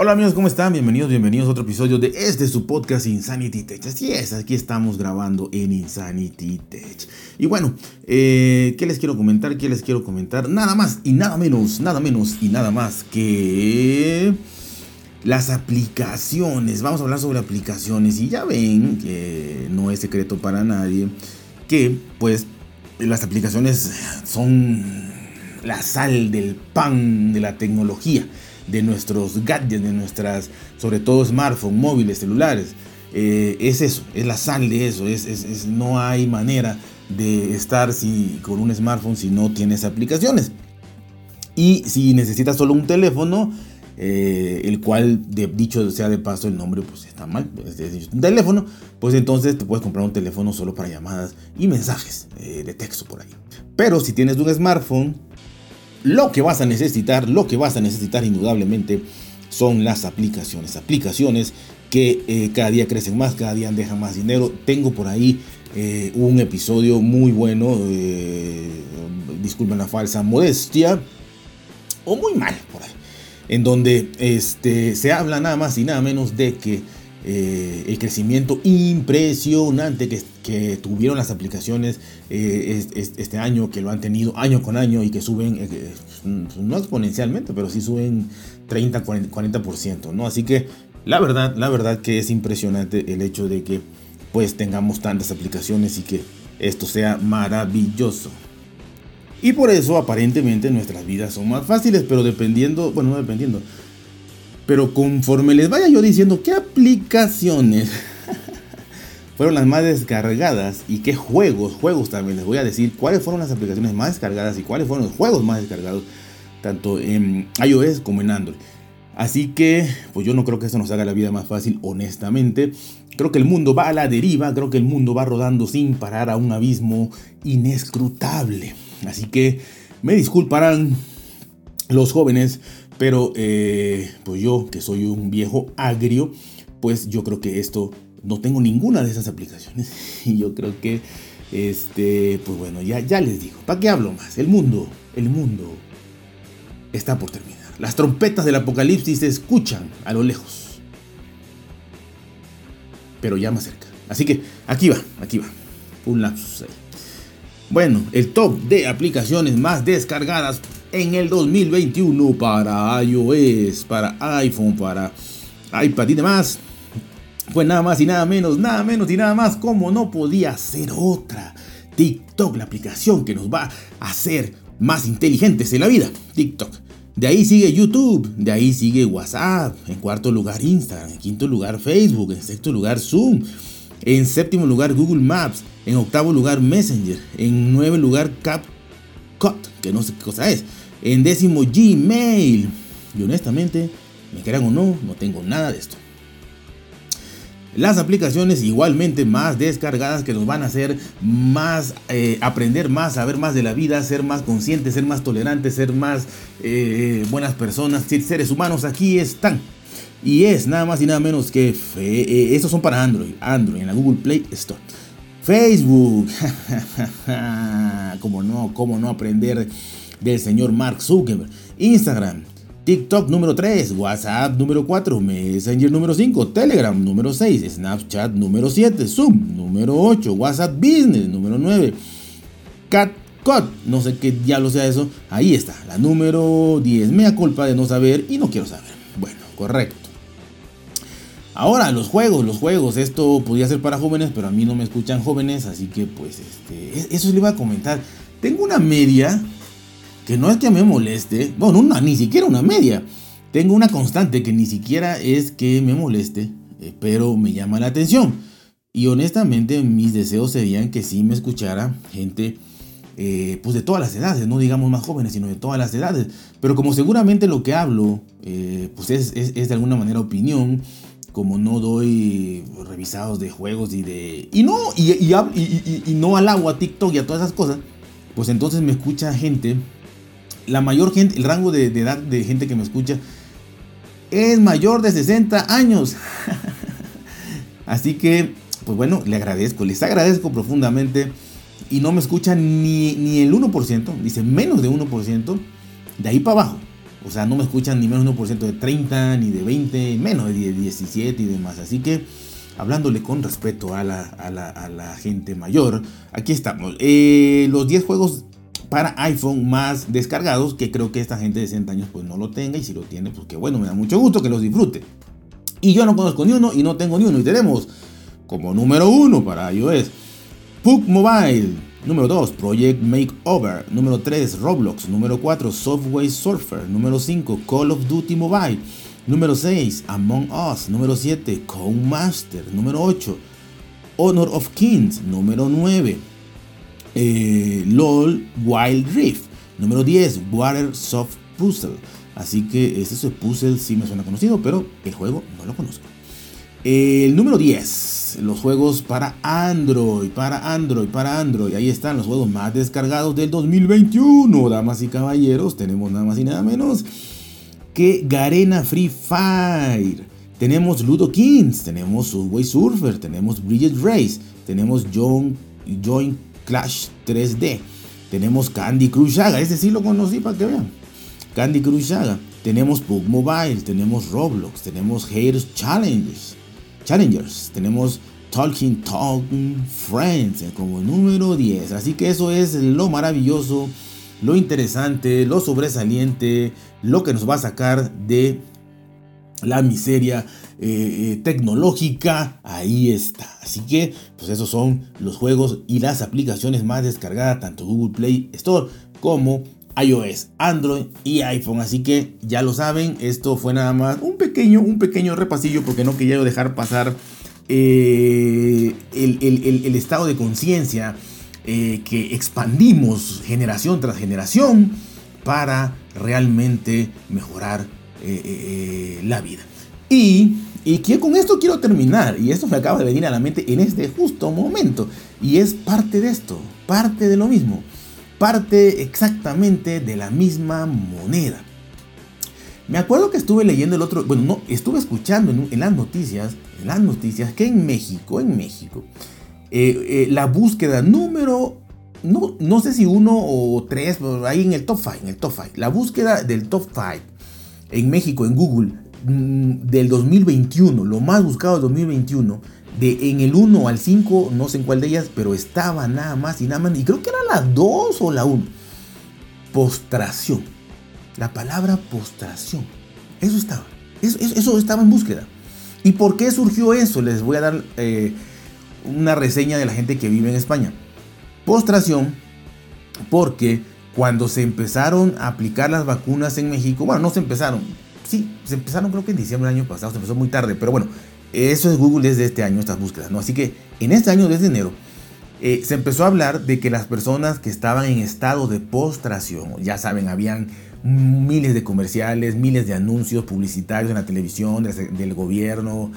Hola amigos, ¿cómo están? Bienvenidos, bienvenidos a otro episodio de este su podcast Insanity Tech. Así es, aquí estamos grabando en Insanity Tech. Y bueno, eh, ¿qué les quiero comentar? ¿Qué les quiero comentar? Nada más y nada menos, nada menos y nada más que las aplicaciones. Vamos a hablar sobre aplicaciones y ya ven que no es secreto para nadie que pues las aplicaciones son la sal del pan de la tecnología de nuestros gadgets, de nuestras, sobre todo smartphones, móviles, celulares. Eh, es eso, es la sal de eso, es, no hay manera de estar si, con un smartphone si no tienes aplicaciones. Y si necesitas solo un teléfono, eh, el cual, de, dicho sea de paso, el nombre pues está mal, es un teléfono, pues entonces te puedes comprar un teléfono solo para llamadas y mensajes eh, de texto por ahí. Pero si tienes un smartphone, lo que vas a necesitar, lo que vas a necesitar indudablemente son las aplicaciones. Aplicaciones que eh, cada día crecen más, cada día dejan más dinero. Tengo por ahí eh, un episodio muy bueno, eh, disculpen la falsa modestia, o muy mal por ahí, en donde este, se habla nada más y nada menos de que eh, el crecimiento impresionante que, que, tuvieron las aplicaciones eh, este año, que lo han tenido año con año y que suben, eh, no exponencialmente, pero sí suben 30, 40%, ¿no? Así que la verdad, la verdad que es impresionante el hecho de que pues tengamos tantas aplicaciones y que esto sea maravilloso. Y por eso aparentemente nuestras vidas son más fáciles, pero dependiendo, bueno, no dependiendo, pero conforme les vaya yo diciendo qué aplicaciones fueron las más descargadas y qué juegos, juegos también les voy a decir cuáles fueron las aplicaciones más descargadas y cuáles fueron los juegos más descargados, tanto en iOS como en Android. Así que, pues yo no creo que esto nos haga la vida más fácil, honestamente. Creo que el mundo va a la deriva, creo que el mundo va rodando sin parar a un abismo inescrutable. Así que me disculparán los jóvenes pero eh, pues yo, que soy un viejo agrio, pues yo creo que esto no tengo ninguna de esas aplicaciones. Y yo creo que, este, pues bueno, ya, ya les digo, ¿para qué hablo más? El mundo, el mundo está por terminar. Las trompetas del apocalipsis se escuchan a lo lejos. Pero ya más cerca. Así que aquí va, aquí va. Un lapsus ahí. Bueno, el top de aplicaciones más descargadas en el 2021 para iOS, para iPhone, para iPad y demás. Pues nada más y nada menos, nada menos y nada más como no podía ser otra. TikTok, la aplicación que nos va a hacer más inteligentes en la vida. TikTok. De ahí sigue YouTube, de ahí sigue WhatsApp, en cuarto lugar Instagram, en quinto lugar Facebook, en sexto lugar Zoom, en séptimo lugar Google Maps, en octavo lugar Messenger, en nueve lugar CapCut, que no sé qué cosa es, en décimo Gmail. Y honestamente, me crean o no, no tengo nada de esto. Las aplicaciones igualmente más descargadas que nos van a hacer más, eh, aprender más, saber más de la vida, ser más conscientes, ser más tolerantes, ser más eh, buenas personas, seres humanos, aquí están. Y es nada más y nada menos que, eh, estos son para Android, Android en la Google Play Store. Facebook, como no, cómo no aprender del señor Mark Zuckerberg. Instagram, TikTok número 3, WhatsApp número 4, Messenger número 5, Telegram número 6, Snapchat número 7, Zoom número 8, WhatsApp Business número 9, CatCut, no sé qué diablo sea eso, ahí está, la número 10, me da culpa de no saber y no quiero saber. Bueno, correcto. Ahora, los juegos, los juegos, esto podría ser para jóvenes, pero a mí no me escuchan jóvenes, así que pues este, e-, eso le iba a comentar. Tengo una media que no es que me moleste, bueno, una, ni siquiera una media. Tengo una constante que ni siquiera es que me moleste, pero me llama la atención. Y honestamente mis deseos serían que sí me escuchara gente eh, pues de todas las edades, no digamos más jóvenes, sino de todas las edades. Pero como seguramente lo que hablo eh, pues es, es, de alguna manera opinión, como no doy revisados de juegos y de... Y no, y, y, y, y no al agua, a TikTok y a todas esas cosas, pues entonces me escucha gente la mayor gente, el rango de, edad de gente que me escucha es mayor de 60 años. Así que, pues bueno, le agradezco, les agradezco profundamente. Y no me escuchan ni, ni el 1%, dice menos de 1%, de ahí para abajo. O sea, no me escuchan ni menos de 1% de 30, ni de 20, menos de 17 y demás. Así que, hablándole con respeto a la, a la, gente mayor, aquí estamos. Eh, los 10 juegos para iPhone más descargados, que creo que esta gente de 60 años pues no lo tenga y si lo tiene, pues que bueno, me da mucho gusto que los disfrute. Y yo no conozco ni uno y no tengo ni uno y tenemos como número uno para iOS PUC Mobile, número 2 Project Makeover, número 3 Roblox, número 4 Software Surfer, número 5 Call of Duty Mobile, número 6 Among Us, número 7 Cone Master, número 8 Honor of Kings, número 9 eh, LOL Wild Rift, número 10 Water Soft Puzzle. Así que ese puzzle sí me suena conocido, pero el juego no lo conozco. El número 10, los juegos para Android, para Android, para Android. Ahí están los juegos más descargados del 2021, damas y caballeros. Tenemos nada más y nada menos que Garena Free Fire. Tenemos Ludo Kings, tenemos Subway Surfer, tenemos Bridget Race, tenemos John, Join Clash 3D, tenemos Candy Crush Saga. Ese sí lo conocí para que vean. Candy Crush Saga. Tenemos PUBG Mobile, tenemos Roblox, tenemos Haters Challenges, Challengers, tenemos Talking Talking Friends como número 10. Así que eso es lo maravilloso, lo interesante, lo sobresaliente, lo que nos va a sacar de la miseria eh, eh, tecnológica, ahí está. Así que, pues esos son los juegos y las aplicaciones más descargadas, tanto Google Play Store como iOS, Android y iPhone. Así que ya lo saben, esto fue nada más un pequeño, un pequeño repasillo porque no quería dejar pasar eh, el, estado de conciencia que expandimos generación tras generación para realmente mejorar eh, la vida. Y, y que con esto quiero terminar, y esto me acaba de venir a la mente en este justo momento, y es parte de esto, parte de lo mismo parte exactamente de la misma moneda. Me acuerdo que estuve leyendo el otro, bueno, no, estuve escuchando en, las noticias, en las noticias que en México, en México, eh, eh, la búsqueda número, no, no sé si uno o tres, pero ahí en el top 5, en el top 5, la búsqueda del top 5 en México, en Google, mm, del 2021, lo más buscado del 2021, de en el 1 al 5, no sé en cuál de ellas, pero estaba nada más y nada más, y creo que era la 2 o la 1. Postración. La palabra postración. Eso estaba. Eso, estaba en búsqueda. ¿Y por qué surgió eso? Les voy a dar eh, una reseña de la gente que vive en España. Postración porque cuando se empezaron a aplicar las vacunas en México, bueno, no se empezaron, sí, se empezaron creo que en diciembre del año pasado, se empezó muy tarde, pero bueno, eso es Google desde este año, estas búsquedas, ¿no? Así que en este año, desde enero, eh, se empezó a hablar de que las personas que estaban en estado de postración, ya saben, habían miles de comerciales, miles de anuncios publicitarios en la televisión, del, gobierno,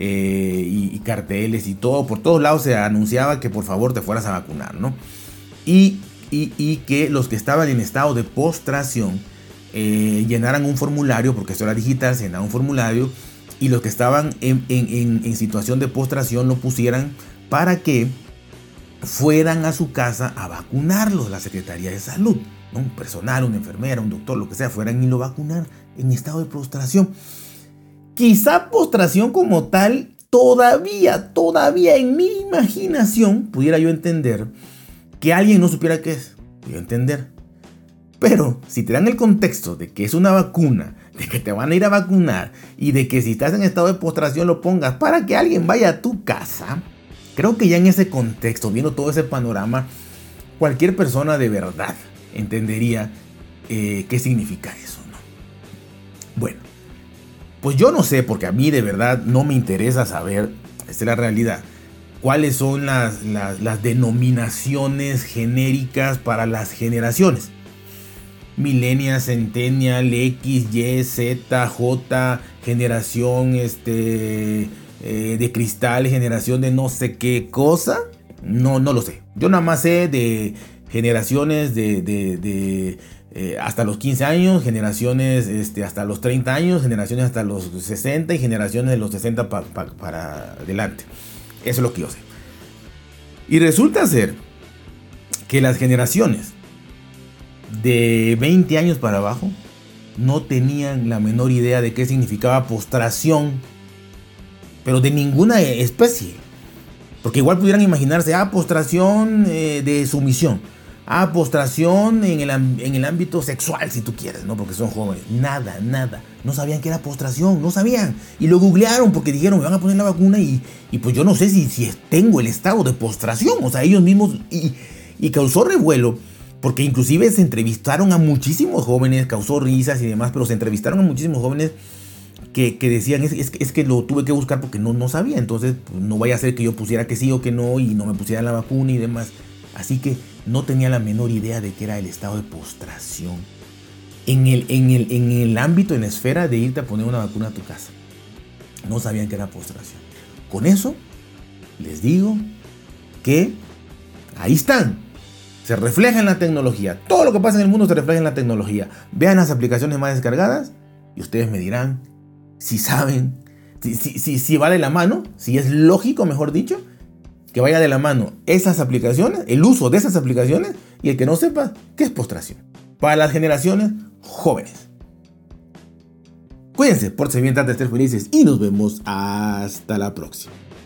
eh, y, carteles y todo, por todos lados se anunciaba que por favor te fueras a vacunar, ¿no? Y, y, que los que estaban en estado de postración eh, llenaran un formulario, porque esto era digital, se un formulario y los que estaban en, situación de postración lo pusieran para que fueran a su casa a vacunarlos, la Secretaría de Salud, un personal, una enfermera, un doctor, lo que sea, fueran y lo vacunar en estado de postración. Quizá postración como tal, todavía, todavía en mi imaginación pudiera yo entender que alguien no supiera qué es. Yo entender. Pero si te dan el contexto de que es una vacuna, de que te van a ir a vacunar y de que si estás en estado de postración lo pongas para que alguien vaya a tu casa, creo que ya en ese contexto, viendo todo ese panorama, cualquier persona de verdad entendería eh, qué significa eso. ¿no? Bueno, pues yo no sé, porque a mí de verdad no me interesa saber, esta es la realidad, cuáles son las, las denominaciones genéricas para las generaciones. Millennial, Centennial, X, Y, Z, J, generación este, eh, de cristal, generación de no sé qué cosa. No, no lo sé. Yo nada más sé de generaciones de, eh, hasta los 15 años, generaciones este, hasta los 30 años, generaciones hasta los 60 y generaciones de los 60 para adelante. Eso es lo que yo sé. Y resulta ser que las generaciones de 20 años para abajo no tenían la menor idea de qué significaba postración, pero de ninguna especie. Porque igual pudieran imaginarse, ah, postración eh, de sumisión, ah, postración en el, en el ámbito sexual, si tú quieres, ¿no? Porque son jóvenes. Nada, nada. No sabían qué era postración, no sabían. Y lo googlearon porque dijeron, me van a poner la vacuna y, y pues yo no sé si, si tengo el estado de postración. O sea, ellos mismos, y, y causó revuelo porque inclusive se entrevistaron a muchísimos jóvenes, causó risas y demás, pero se entrevistaron a muchísimos jóvenes que, decían, es, es, que lo tuve que buscar porque no, no sabía, entonces pues, no vaya a ser que yo pusiera que sí o que no y no me pusiera la vacuna y demás. Así que no tenía la menor idea de que era el estado de postración. En el, en el, en el ámbito, en la esfera de irte a poner una vacuna a tu casa. No sabían que era postración. Con eso, les digo que ahí están se refleja en la tecnología. Todo lo que pasa en el mundo se refleja en la tecnología. Vean las aplicaciones más descargadas y ustedes me dirán si saben, si, si, si, va de la mano, si es lógico, mejor dicho, que vaya de la mano esas aplicaciones, el uso de esas aplicaciones y el que no sepa qué es postración. Para las generaciones jóvenes. Cuídense, por bien, de ser felices y nos vemos hasta la próxima.